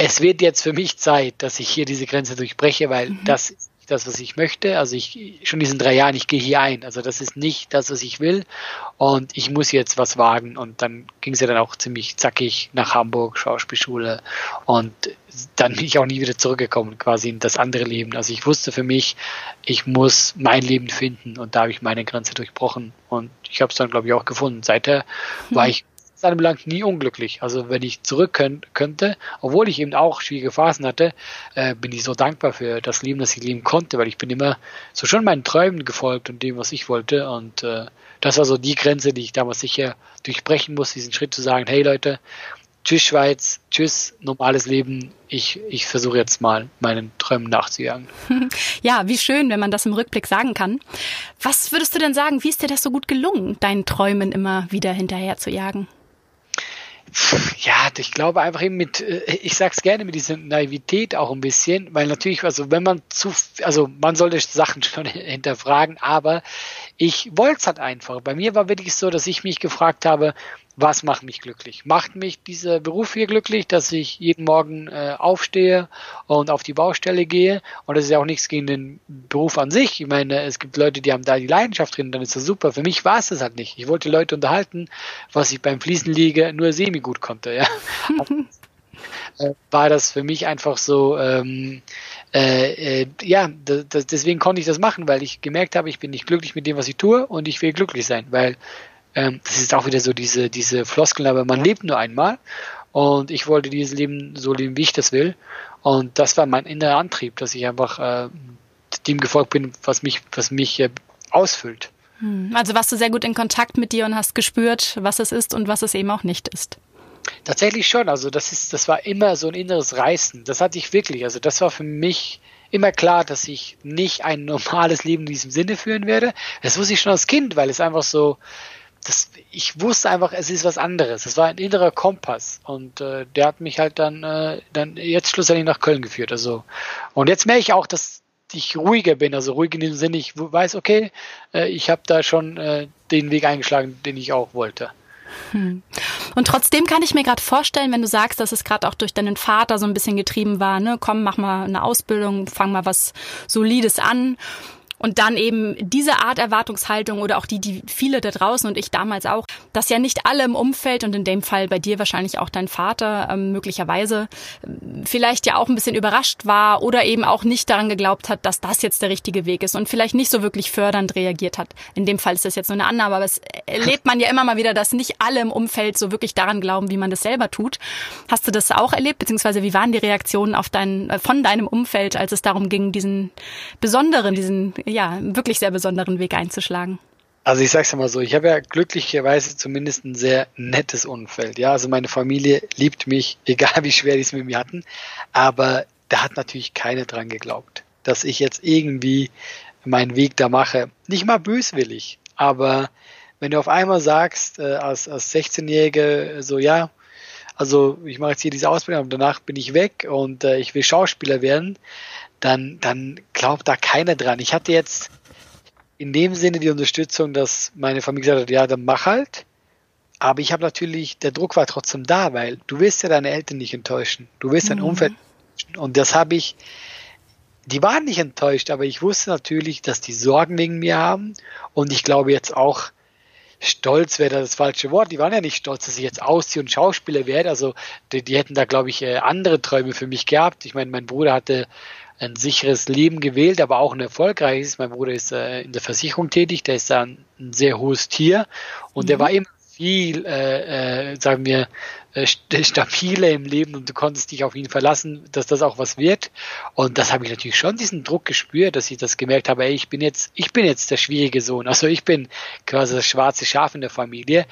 es wird jetzt für mich Zeit, dass ich hier diese Grenze durchbreche, weil mhm. das ist nicht das, was ich möchte. Also ich schon in diesen drei Jahren, ich gehe hier ein. Also das ist nicht das, was ich will. Und ich muss jetzt was wagen. Und dann ging es ja dann auch ziemlich zackig nach Hamburg, Schauspielschule. Und dann bin ich auch nie wieder zurückgekommen, quasi in das andere Leben. Also ich wusste für mich, ich muss mein Leben finden. Und da habe ich meine Grenze durchbrochen. Und ich habe es dann, glaube ich, auch gefunden. Seither war mhm. Ich anbelangt nie unglücklich. Also wenn ich zurück können, könnte, obwohl ich eben auch schwierige Phasen hatte, äh, bin ich so dankbar für das Leben, das ich leben konnte, weil ich bin immer so schon meinen Träumen gefolgt und dem, was ich wollte. Und äh, das war so die Grenze, die ich damals sicher durchbrechen muss, diesen Schritt zu sagen, hey Leute, tschüss Schweiz, tschüss normales Leben. Ich, ich versuche jetzt mal meinen Träumen nachzujagen. Ja, wie schön, wenn man das im Rückblick sagen kann. Was würdest du denn sagen, wie ist dir das so gut gelungen, deinen Träumen immer wieder hinterher zu jagen? Ja, ich glaube einfach eben mit, äh, ich sag's gerne mit dieser Naivität auch ein bisschen, weil natürlich, also wenn man zu, also man sollte Sachen schon hinterfragen, aber ich wollte es halt einfach. Bei mir war wirklich so, dass ich mich gefragt habe, was macht mich glücklich? Macht mich dieser Beruf hier glücklich, dass ich jeden Morgen äh, aufstehe und auf die Baustelle gehe? Und das ist ja auch nichts gegen den Beruf an sich. Ich meine, es gibt Leute, die haben da die Leidenschaft drin, dann ist das super. Für mich war es das halt nicht. Ich wollte Leute unterhalten, was ich beim Fliesenliege nur semi gut konnte. Ja. Äh, war das für mich einfach so, ähm, äh, äh, ja, deswegen konnte ich das machen, weil ich gemerkt habe, ich bin nicht glücklich mit dem, was ich tue und ich will glücklich sein, weil ähm, das ist auch wieder so diese, diese Floskeln, aber man lebt nur einmal und ich wollte dieses Leben so leben, wie ich das will und das war mein innerer Antrieb, dass ich einfach äh, dem gefolgt bin, was mich, was mich äh, ausfüllt. Hm. Also warst du sehr gut in Kontakt mit dir und hast gespürt, was es ist und was es eben auch nicht ist. Tatsächlich schon. Also das ist, das war immer so ein inneres Reißen. Das hatte ich wirklich. Also das war für mich immer klar, dass ich nicht ein normales Leben in diesem Sinne führen werde. Das wusste ich schon als Kind, weil es einfach so, das, ich wusste einfach, es ist was anderes. Es war ein innerer Kompass und äh, der hat mich halt dann, äh, dann jetzt schlussendlich nach Köln geführt. Also und jetzt merke ich auch, dass ich ruhiger bin, also ruhig in dem Sinne, ich weiß, okay, äh, ich habe da schon äh, den Weg eingeschlagen, den ich auch wollte. Hm. Und trotzdem kann ich mir gerade vorstellen, wenn du sagst, dass es gerade auch durch deinen Vater so ein bisschen getrieben war, ne, komm, mach mal eine Ausbildung, fang mal was Solides an und dann eben diese Art Erwartungshaltung oder auch die, die viele da draußen und ich damals auch, dass ja nicht alle im Umfeld und in dem Fall bei dir wahrscheinlich auch dein Vater ähm, möglicherweise ähm, vielleicht ja auch ein bisschen überrascht war oder eben auch nicht daran geglaubt hat, dass das jetzt der richtige Weg ist und vielleicht nicht so wirklich fördernd reagiert hat. In dem Fall ist das jetzt nur eine Annahme, aber es erlebt man ja immer mal wieder, dass nicht alle im Umfeld so wirklich daran glauben, wie man das selber tut. Hast du das auch erlebt, beziehungsweise wie waren die Reaktionen auf dein, äh, von deinem Umfeld, als es darum ging, diesen besonderen, diesen ja, wirklich sehr besonderen Weg einzuschlagen? Also ich sag's mal so, ich habe ja glücklicherweise zumindest ein sehr nettes Umfeld. Ja, also meine Familie liebt mich, egal wie schwer die es mit mir hatten. Aber da hat natürlich keiner dran geglaubt, dass ich jetzt irgendwie meinen Weg da mache. Nicht mal böswillig, aber wenn du auf einmal sagst, äh, als, als 16-Jährige, so ja, also ich mache jetzt hier diese Ausbildung, und danach bin ich weg und äh, ich will Schauspieler werden, dann, dann glaubt da keiner dran. Ich hatte jetzt in dem Sinne die Unterstützung, dass meine Familie gesagt hat, ja, dann mach halt. Aber ich habe natürlich, der Druck war trotzdem da, weil du willst ja deine Eltern nicht enttäuschen. Du willst dein mhm. Umfeld enttäuschen. Und das habe ich, die waren nicht enttäuscht, aber ich wusste natürlich, dass die Sorgen wegen mir haben. Und ich glaube jetzt auch, stolz wäre das falsche Wort. Die waren ja nicht stolz, dass ich jetzt ausziehe und Schauspieler werde. Also die, die hätten da, glaube ich, äh, andere Träume für mich gehabt. Ich meine, mein Bruder hatte ein sicheres Leben gewählt, aber auch ein erfolgreiches. Mein Bruder ist äh, in der Versicherung tätig, der ist da ein, ein sehr hohes Tier und mhm. der war immer viel, äh, äh, sagen wir, äh, stabiler im Leben und du konntest dich auf ihn verlassen, dass das auch was wird. Und das habe ich natürlich schon diesen Druck gespürt, dass ich das gemerkt habe, ey, ich bin jetzt, ich bin jetzt der schwierige Sohn. Also ich bin quasi das schwarze Schaf in der Familie.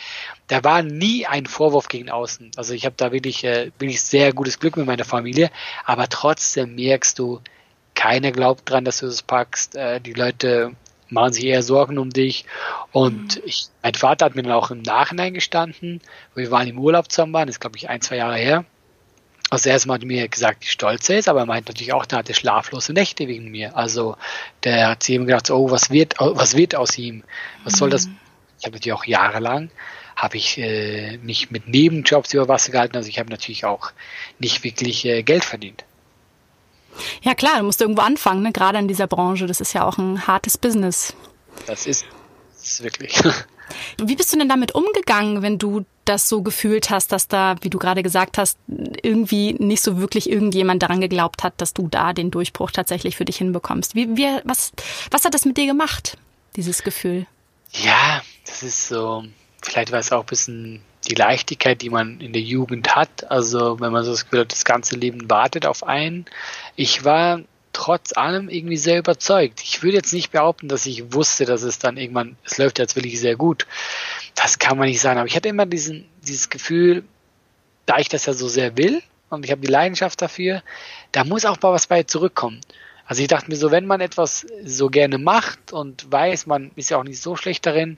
Da war nie ein Vorwurf gegen außen. Also ich habe da wirklich, äh, wirklich sehr gutes Glück mit meiner Familie, aber trotzdem merkst du, keiner glaubt dran, dass du das packst. Äh, die Leute machen sich eher Sorgen um dich. Und mhm. ich, mein Vater hat mir dann auch im Nachhinein gestanden, wir waren im Urlaub zusammen, das ist glaube ich ein, zwei Jahre her. Also erstmal hat er mir gesagt, wie stolz er ist, aber er meint natürlich auch, der hatte schlaflose Nächte wegen mir. Also der hat sich immer gedacht, oh, was wird, was wird aus ihm? Was soll das? Mhm. Ich habe natürlich auch jahrelang habe ich äh, mich mit Nebenjobs über Wasser gehalten. Also ich habe natürlich auch nicht wirklich äh, Geld verdient. Ja klar, du musst irgendwo anfangen, ne? gerade in dieser Branche. Das ist ja auch ein hartes Business. Das ist, ist wirklich. Wie bist du denn damit umgegangen, wenn du das so gefühlt hast, dass da, wie du gerade gesagt hast, irgendwie nicht so wirklich irgendjemand daran geglaubt hat, dass du da den Durchbruch tatsächlich für dich hinbekommst? Wie, wie, was, was hat das mit dir gemacht, dieses Gefühl? Ja, das ist so, vielleicht war es auch ein bisschen die Leichtigkeit, die man in der Jugend hat. Also wenn man so das Gefühl hat, das ganze Leben wartet auf einen. Ich war trotz allem irgendwie sehr überzeugt. Ich würde jetzt nicht behaupten, dass ich wusste, dass es dann irgendwann, es läuft jetzt wirklich sehr gut. Das kann man nicht sagen. Aber ich hatte immer diesen, dieses Gefühl, da ich das ja so sehr will und ich habe die Leidenschaft dafür, da muss auch mal was bei zurückkommen. Also ich dachte mir so, wenn man etwas so gerne macht und weiß, man ist ja auch nicht so schlecht darin,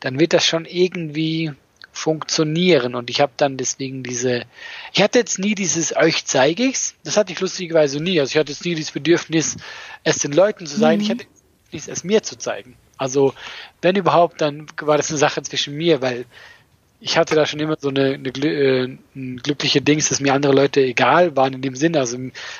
dann wird das schon irgendwie funktionieren. Und ich habe dann deswegen diese, ich hatte jetzt nie dieses euch zeige ich's, das hatte ich lustigerweise nie. Also ich hatte jetzt nie dieses Bedürfnis, es den Leuten zu sagen, mhm. ich hatte es mir zu zeigen. Also wenn überhaupt, dann war das eine Sache zwischen mir, weil ich hatte da schon immer so eine, eine, äh, eine glückliche Dings, dass mir andere Leute egal waren in dem Sinne. Also,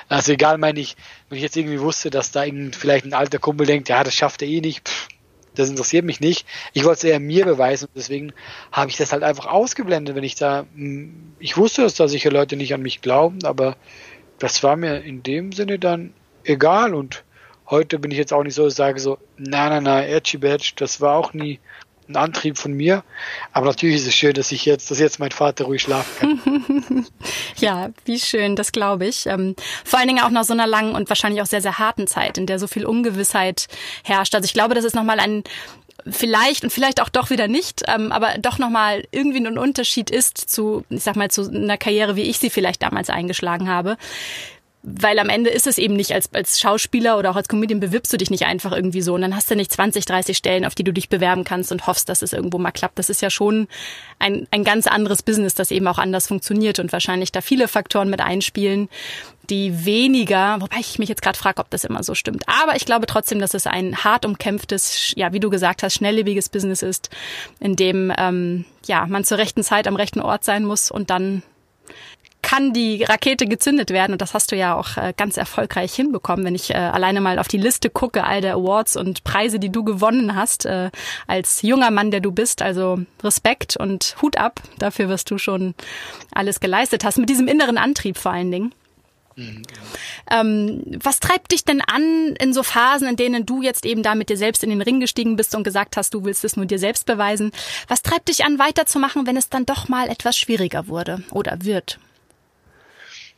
also egal meine ich, wenn ich jetzt irgendwie wusste, dass da irgend, vielleicht ein alter Kumpel denkt, ja, das schafft er eh nicht, pff, das interessiert mich nicht. Ich wollte es eher mir beweisen und deswegen habe ich das halt einfach ausgeblendet, wenn ich da, hm, ich wusste, dass da sicher Leute nicht an mich glauben, aber das war mir in dem Sinne dann egal und heute bin ich jetzt auch nicht so, dass ich sage so, na, na, na, Edgy Badge, das war auch nie ein Antrieb von mir. Aber natürlich ist es schön, dass ich jetzt, dass jetzt mein Vater ruhig schlafen kann. ja, wie schön, das glaube ich. Ähm, vor allen Dingen auch nach so einer langen und wahrscheinlich auch sehr, sehr harten Zeit, in der so viel Ungewissheit herrscht. Also ich glaube, das ist nochmal ein vielleicht und vielleicht auch doch wieder nicht, ähm, aber doch nochmal irgendwie ein Unterschied ist zu, ich sag mal, zu einer Karriere, wie ich sie vielleicht damals eingeschlagen habe weil am Ende ist es eben nicht als, als Schauspieler oder auch als Comedian bewirbst du dich nicht einfach irgendwie so und dann hast du nicht 20, 30 Stellen, auf die du dich bewerben kannst und hoffst, dass es irgendwo mal klappt. Das ist ja schon ein, ein ganz anderes Business, das eben auch anders funktioniert und wahrscheinlich da viele Faktoren mit einspielen, die weniger, wobei ich mich jetzt gerade frage, ob das immer so stimmt. Aber ich glaube trotzdem, dass es ein hart umkämpftes, ja, wie du gesagt hast, schnelllebiges Business ist, in dem ähm, ja man zur rechten Zeit am rechten Ort sein muss und dann kann die Rakete gezündet werden. Und das hast du ja auch äh, ganz erfolgreich hinbekommen, wenn ich äh, alleine mal auf die Liste gucke, all der Awards und Preise, die du gewonnen hast, äh, als junger Mann, der du bist. Also Respekt und Hut ab dafür, was du schon alles geleistet hast, mit diesem inneren Antrieb vor allen Dingen. Mhm. Ähm, was treibt dich denn an in so Phasen, in denen du jetzt eben da mit dir selbst in den Ring gestiegen bist und gesagt hast, du willst es nur dir selbst beweisen? Was treibt dich an, weiterzumachen, wenn es dann doch mal etwas schwieriger wurde oder wird?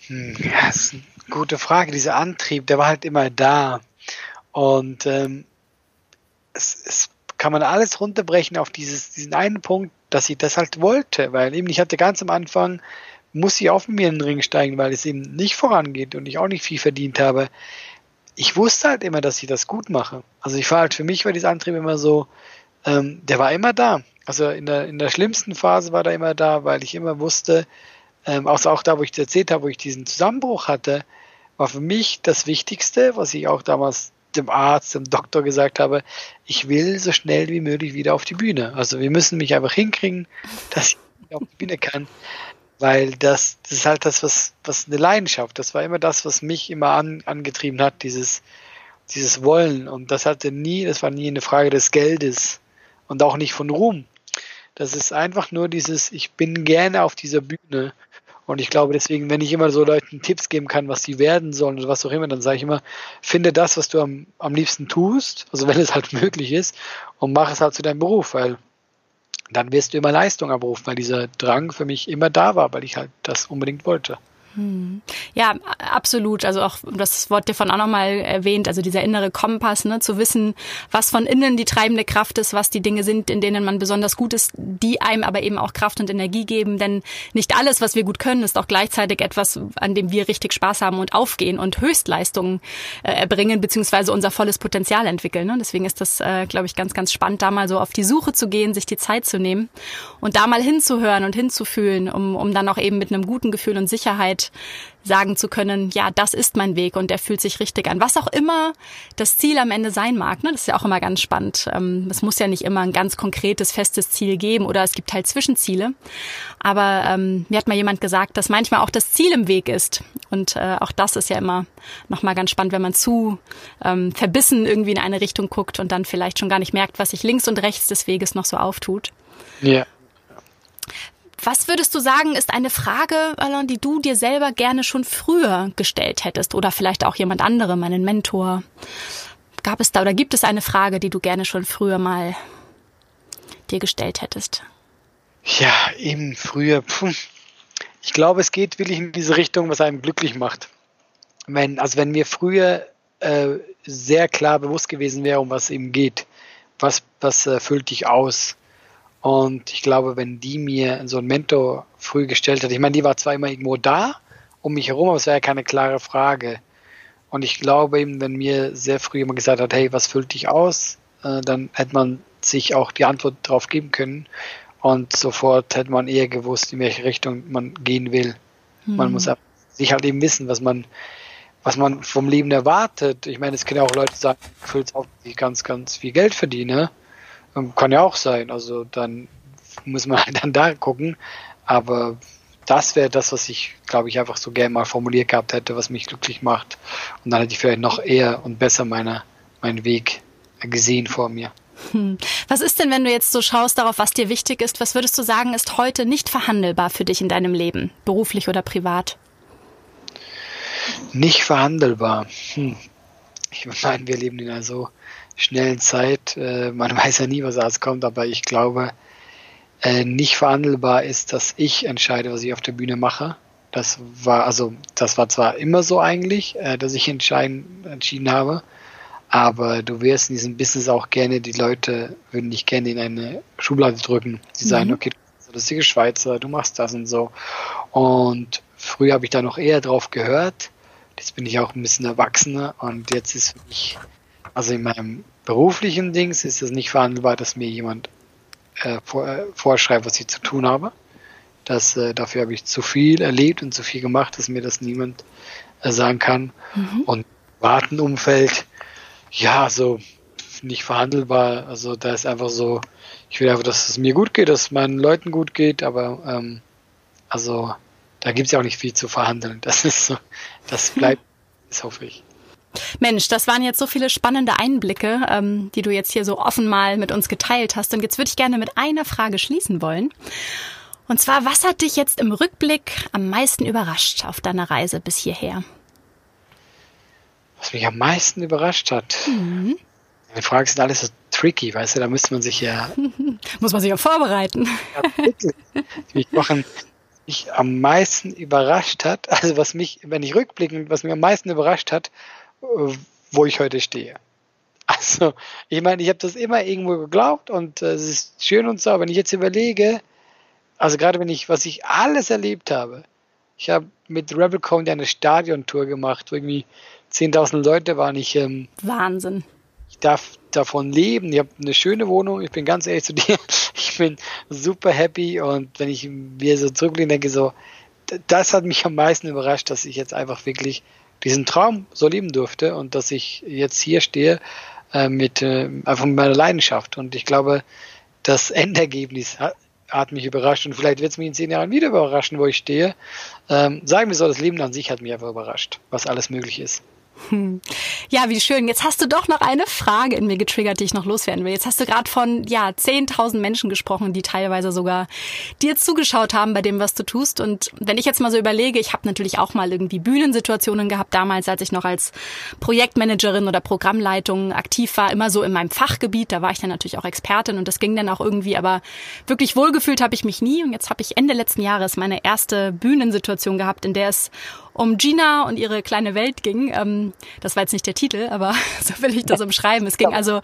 Hm, ja, das ist eine gute Frage. Dieser Antrieb, der war halt immer da. Und ähm, es, es kann man alles runterbrechen auf dieses, diesen einen Punkt, dass ich das halt wollte. Weil eben, ich hatte ganz am Anfang, muss ich auf mir in den Ring steigen, weil es eben nicht vorangeht und ich auch nicht viel verdient habe. Ich wusste halt immer, dass ich das gut mache. Also ich war halt, für mich war dieser Antrieb immer so, ähm, der war immer da. Also in der, in der schlimmsten Phase war der immer da, weil ich immer wusste, ähm, also auch da, wo ich dir erzählt habe, wo ich diesen Zusammenbruch hatte, war für mich das Wichtigste, was ich auch damals dem Arzt, dem Doktor gesagt habe, ich will so schnell wie möglich wieder auf die Bühne. Also wir müssen mich einfach hinkriegen, dass ich auf die Bühne kann, weil das, das ist halt das, was, was eine Leidenschaft, das war immer das, was mich immer an, angetrieben hat, dieses, dieses Wollen und das hatte nie, das war nie eine Frage des Geldes und auch nicht von Ruhm. Das ist einfach nur dieses, ich bin gerne auf dieser Bühne und ich glaube deswegen, wenn ich immer so Leuten Tipps geben kann, was sie werden sollen oder was auch immer, dann sage ich immer, finde das, was du am, am liebsten tust, also wenn es halt möglich ist, und mach es halt zu deinem Beruf, weil dann wirst du immer Leistung abrufen, weil dieser Drang für mich immer da war, weil ich halt das unbedingt wollte. Hm. Ja, absolut. Also auch das Wort dir von auch nochmal erwähnt, also dieser innere Kompass, ne, zu wissen, was von innen die treibende Kraft ist, was die Dinge sind, in denen man besonders gut ist, die einem aber eben auch Kraft und Energie geben. Denn nicht alles, was wir gut können, ist auch gleichzeitig etwas, an dem wir richtig Spaß haben und aufgehen und Höchstleistungen äh, erbringen, beziehungsweise unser volles Potenzial entwickeln. Ne? Deswegen ist das, äh, glaube ich, ganz, ganz spannend, da mal so auf die Suche zu gehen, sich die Zeit zu nehmen und da mal hinzuhören und hinzufühlen, um, um dann auch eben mit einem guten Gefühl und Sicherheit sagen zu können, ja, das ist mein Weg und der fühlt sich richtig an. Was auch immer das Ziel am Ende sein mag, ne? das ist ja auch immer ganz spannend. Ähm, es muss ja nicht immer ein ganz konkretes, festes Ziel geben oder es gibt halt Zwischenziele. Aber ähm, mir hat mal jemand gesagt, dass manchmal auch das Ziel im Weg ist. Und äh, auch das ist ja immer nochmal ganz spannend, wenn man zu ähm, verbissen irgendwie in eine Richtung guckt und dann vielleicht schon gar nicht merkt, was sich links und rechts des Weges noch so auftut. Ja. Was würdest du sagen, ist eine Frage, die du dir selber gerne schon früher gestellt hättest oder vielleicht auch jemand anderem, einen Mentor? Gab es da oder gibt es eine Frage, die du gerne schon früher mal dir gestellt hättest? Ja, eben früher. Ich glaube, es geht wirklich in diese Richtung, was einem glücklich macht. Wenn, also wenn mir früher äh, sehr klar bewusst gewesen wäre, um was es eben geht, was, was äh, füllt dich aus, und ich glaube, wenn die mir so einen Mentor früh gestellt hat, ich meine, die war zwar immer irgendwo da um mich herum, aber es war ja keine klare Frage. Und ich glaube eben, wenn mir sehr früh jemand gesagt hat, hey, was füllt dich aus, äh, dann hätte man sich auch die Antwort darauf geben können. und sofort hätte man eher gewusst, in welche Richtung man gehen will. Mhm. Man muss sich halt eben wissen, was man, was man vom Leben erwartet. Ich meine, es können ja auch Leute sagen, ich will jetzt auch ganz, ganz viel Geld verdiene. Kann ja auch sein. Also dann muss man halt dann da gucken. Aber das wäre das, was ich, glaube ich, einfach so gerne mal formuliert gehabt hätte, was mich glücklich macht. Und dann hätte ich vielleicht noch eher und besser meine, meinen Weg gesehen vor mir. Hm. Was ist denn, wenn du jetzt so schaust darauf, was dir wichtig ist? Was würdest du sagen, ist heute nicht verhandelbar für dich in deinem Leben, beruflich oder privat? Nicht verhandelbar. Hm. Ich meine, wir leben in einer so schnellen Zeit. Äh, man weiß ja nie, was alles kommt, aber ich glaube, äh, nicht verhandelbar ist, dass ich entscheide, was ich auf der Bühne mache. Das war also, das war zwar immer so eigentlich, äh, dass ich entscheiden, entschieden habe, aber du wirst in diesem Business auch gerne, die Leute würden dich gerne in eine Schublade drücken. Sie mhm. sagen, okay, du bist die Schweizer, du machst das und so. Und früher habe ich da noch eher drauf gehört. Jetzt bin ich auch ein bisschen erwachsener und jetzt ist für mich, also in meinem beruflichen Dings ist es nicht verhandelbar, dass mir jemand äh, vor, äh, vorschreibt, was ich zu tun habe. Das, äh, dafür habe ich zu viel erlebt und zu viel gemacht, dass mir das niemand äh, sagen kann. Mhm. Und Wartenumfeld, ja, so nicht verhandelbar. Also da ist einfach so, ich will einfach, dass es mir gut geht, dass es meinen Leuten gut geht, aber ähm, also da gibt es ja auch nicht viel zu verhandeln. Das ist so, das bleibt, das hoffe ich. Mensch, das waren jetzt so viele spannende Einblicke, ähm, die du jetzt hier so offen mal mit uns geteilt hast. Und jetzt würde ich gerne mit einer Frage schließen wollen. Und zwar, was hat dich jetzt im Rückblick am meisten überrascht auf deiner Reise bis hierher? Was mich am meisten überrascht hat? Mhm. Die Fragen sind alles so tricky, weißt du, da müsste man sich ja. Muss man sich ja vorbereiten. Ja, Wochen mich am meisten überrascht hat, also was mich, wenn ich rückblickend, was mich am meisten überrascht hat, wo ich heute stehe. Also, ich meine, ich habe das immer irgendwo geglaubt und äh, es ist schön und so, aber wenn ich jetzt überlege, also gerade wenn ich, was ich alles erlebt habe, ich habe mit Rebel Cone eine Stadiontour gemacht, wo irgendwie 10.000 Leute waren. Ich, ähm, Wahnsinn. Ich darf davon leben. Ich habe eine schöne Wohnung. Ich bin ganz ehrlich zu dir. Ich bin super happy und wenn ich mir so zurücklehne, denke so, das hat mich am meisten überrascht, dass ich jetzt einfach wirklich diesen Traum so leben durfte und dass ich jetzt hier stehe äh, mit äh, einfach mit meiner Leidenschaft. Und ich glaube, das Endergebnis hat, hat mich überrascht und vielleicht wird es mich in zehn Jahren wieder überraschen, wo ich stehe. Ähm, sagen wir so, das Leben an sich hat mich einfach überrascht, was alles möglich ist. Ja, wie schön. Jetzt hast du doch noch eine Frage in mir getriggert, die ich noch loswerden will. Jetzt hast du gerade von ja 10.000 Menschen gesprochen, die teilweise sogar dir zugeschaut haben bei dem, was du tust. Und wenn ich jetzt mal so überlege, ich habe natürlich auch mal irgendwie Bühnensituationen gehabt damals, als ich noch als Projektmanagerin oder Programmleitung aktiv war, immer so in meinem Fachgebiet. Da war ich dann natürlich auch Expertin und das ging dann auch irgendwie. Aber wirklich wohlgefühlt habe ich mich nie. Und jetzt habe ich Ende letzten Jahres meine erste Bühnensituation gehabt, in der es um Gina und ihre kleine Welt ging. Ähm, das war jetzt nicht der Titel, aber so will ich das umschreiben. Es ging also,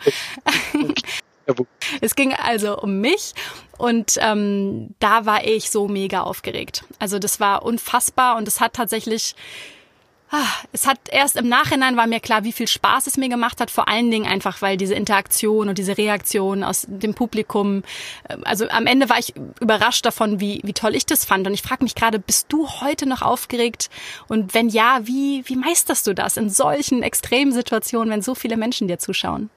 es ging also um mich und ähm, da war ich so mega aufgeregt. Also das war unfassbar und es hat tatsächlich es hat erst im Nachhinein war mir klar, wie viel Spaß es mir gemacht hat, vor allen Dingen einfach, weil diese Interaktion und diese Reaktion aus dem Publikum, äh, also am Ende war ich überrascht davon, wie, wie toll ich das fand. Und ich frage mich gerade, bist du heute noch aufgeregt? Und wenn ja, wie, wie meisterst du das in solchen extremen Situationen, wenn so viele Menschen dir zuschauen?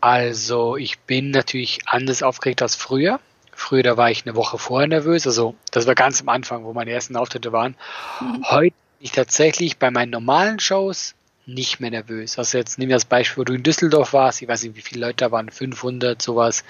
Also ich bin natürlich anders aufgeregt als früher. Früher, da war ich eine Woche vorher nervös. Also das war ganz am Anfang, wo meine ersten Auftritte waren. Mhm. Heute ich tatsächlich bei meinen normalen Shows nicht mehr nervös. Also jetzt nehmen wir das Beispiel, wo du in Düsseldorf warst, ich weiß nicht, wie viele Leute da waren, 500, sowas.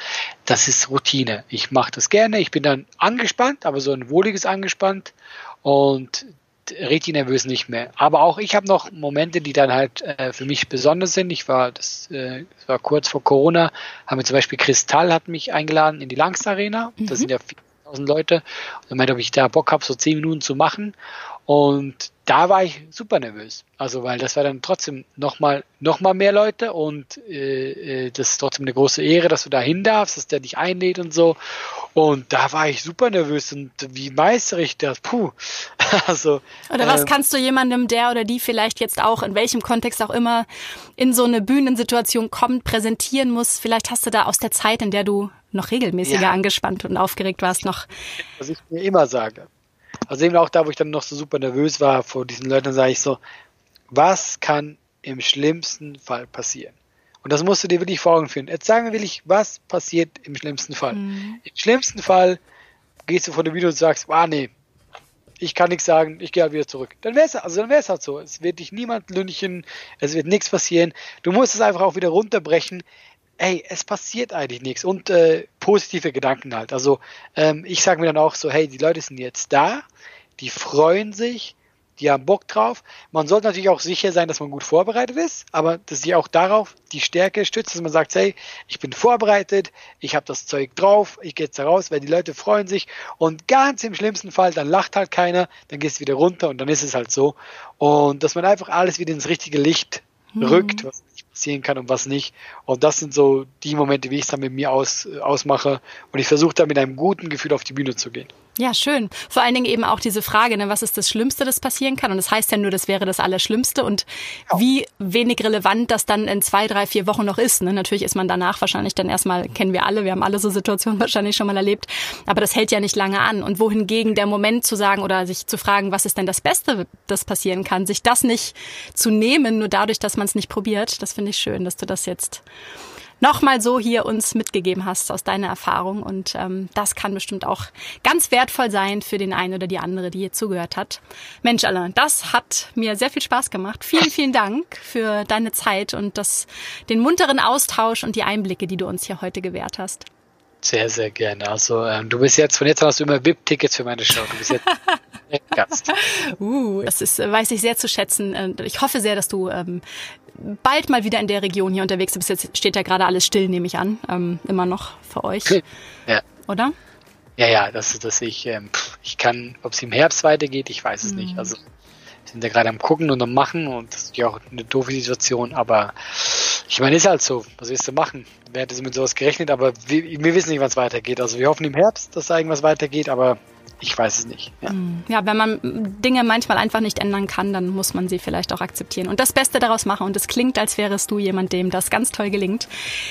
Das ist Routine. Ich mache das gerne. Ich bin dann angespannt, aber so ein wohliges angespannt und richtig nervös nicht mehr. Aber auch ich habe noch Momente, die dann halt äh, für mich besonders sind. Ich war, das, äh, das war kurz vor Corona, haben wir zum Beispiel Kristall hat mich eingeladen in die Langst Arena. Mhm. Da sind ja 4000 Leute. Und er meinte, ob ich da Bock habe, so 10 Minuten zu machen. Und da war ich super nervös. Also, weil das war dann trotzdem nochmal noch mal mehr Leute und äh, äh, das ist trotzdem eine große Ehre, dass du da hin darfst, dass der dich einlädt und so. Und da war ich super nervös und wie meistere ich das? Puh. also, oder was äh, kannst du jemandem, der oder die vielleicht jetzt auch, in welchem Kontext auch immer, in so eine Bühnensituation kommt, präsentieren muss? Vielleicht hast du da aus der Zeit, in der du noch regelmäßiger ja. angespannt und aufgeregt warst, noch. Was ich mir immer sage also eben auch da, wo ich dann noch so super nervös war vor diesen Leuten, sage ich so, was kann im schlimmsten Fall passieren? Und das musst du dir wirklich vor Augen führen. Jetzt sagen wir wirklich, was passiert im schlimmsten Fall? Mhm. Im schlimmsten Fall gehst du vor der Video und sagst, ah nee, ich kann nichts sagen, ich gehe halt wieder zurück. Dann wäre es also dann wär's halt so. Es wird dich niemand lünchen, es wird nichts passieren. Du musst es einfach auch wieder runterbrechen ey, es passiert eigentlich nichts und äh, positive Gedanken halt. Also ähm, ich sage mir dann auch so, hey, die Leute sind jetzt da, die freuen sich, die haben Bock drauf. Man sollte natürlich auch sicher sein, dass man gut vorbereitet ist, aber dass sich auch darauf die Stärke stützt, dass man sagt, hey, ich bin vorbereitet, ich habe das Zeug drauf, ich gehe jetzt da raus, weil die Leute freuen sich und ganz im schlimmsten Fall, dann lacht halt keiner, dann gehst du wieder runter und dann ist es halt so. Und dass man einfach alles wieder ins richtige Licht mhm. rückt, was passieren kann und was nicht. Und das sind so die Momente, wie ich es dann mit mir aus, ausmache. Und ich versuche da mit einem guten Gefühl auf die Bühne zu gehen. Ja, schön. Vor allen Dingen eben auch diese Frage, ne, was ist das Schlimmste, das passieren kann? Und das heißt ja nur, das wäre das Allerschlimmste und ja. wie wenig relevant das dann in zwei, drei, vier Wochen noch ist. Ne? Natürlich ist man danach wahrscheinlich dann erstmal, kennen wir alle, wir haben alle so Situationen wahrscheinlich schon mal erlebt, aber das hält ja nicht lange an. Und wohingegen der Moment zu sagen oder sich zu fragen, was ist denn das Beste, das passieren kann, sich das nicht zu nehmen, nur dadurch, dass man es nicht probiert, das finde ich schön, dass du das jetzt nochmal so hier uns mitgegeben hast aus deiner Erfahrung. Und ähm, das kann bestimmt auch ganz wertvoll sein für den einen oder die andere, die hier zugehört hat. Mensch, Alain, das hat mir sehr viel Spaß gemacht. Vielen, vielen Dank für deine Zeit und das, den munteren Austausch und die Einblicke, die du uns hier heute gewährt hast. Sehr, sehr gerne. Also ähm, du bist jetzt, von jetzt an hast du immer VIP-Tickets für meine Show. Du bist jetzt Gast. Uh, das ist, weiß ich sehr zu schätzen. Ich hoffe sehr, dass du ähm, bald mal wieder in der Region hier unterwegs bist. Jetzt steht ja gerade alles still, nehme ich an. Ähm, immer noch für euch. Ja. Oder? Ja, ja, dass, dass ich, ähm, ich kann, ob es im Herbst weitergeht, ich weiß es mhm. nicht. Also wir sind ja gerade am gucken und am machen und das ist ja auch eine doofe Situation, aber ich meine, ist halt so. Was willst du machen? Wer hätte mit sowas gerechnet, aber wir, wir wissen nicht, wann es weitergeht. Also wir hoffen im Herbst, dass da irgendwas weitergeht, aber ich weiß es nicht. Ja. Hm. ja, wenn man Dinge manchmal einfach nicht ändern kann, dann muss man sie vielleicht auch akzeptieren und das Beste daraus machen. Und es klingt, als wärest du jemand, dem das ganz toll gelingt.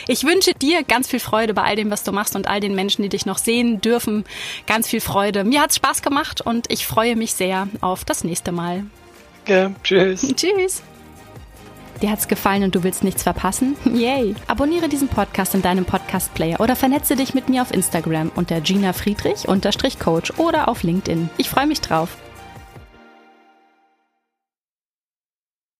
Ich wünsche dir ganz viel Freude bei all dem, was du machst und all den Menschen, die dich noch sehen dürfen. Ganz viel Freude. Mir hat es Spaß gemacht und ich freue mich sehr auf das nächste Mal. Ja, tschüss. tschüss. Dir hat's gefallen und du willst nichts verpassen? Yay! Abonniere diesen Podcast in deinem Podcast-Player oder vernetze dich mit mir auf Instagram unter Gina Friedrich Coach oder auf LinkedIn. Ich freue mich drauf.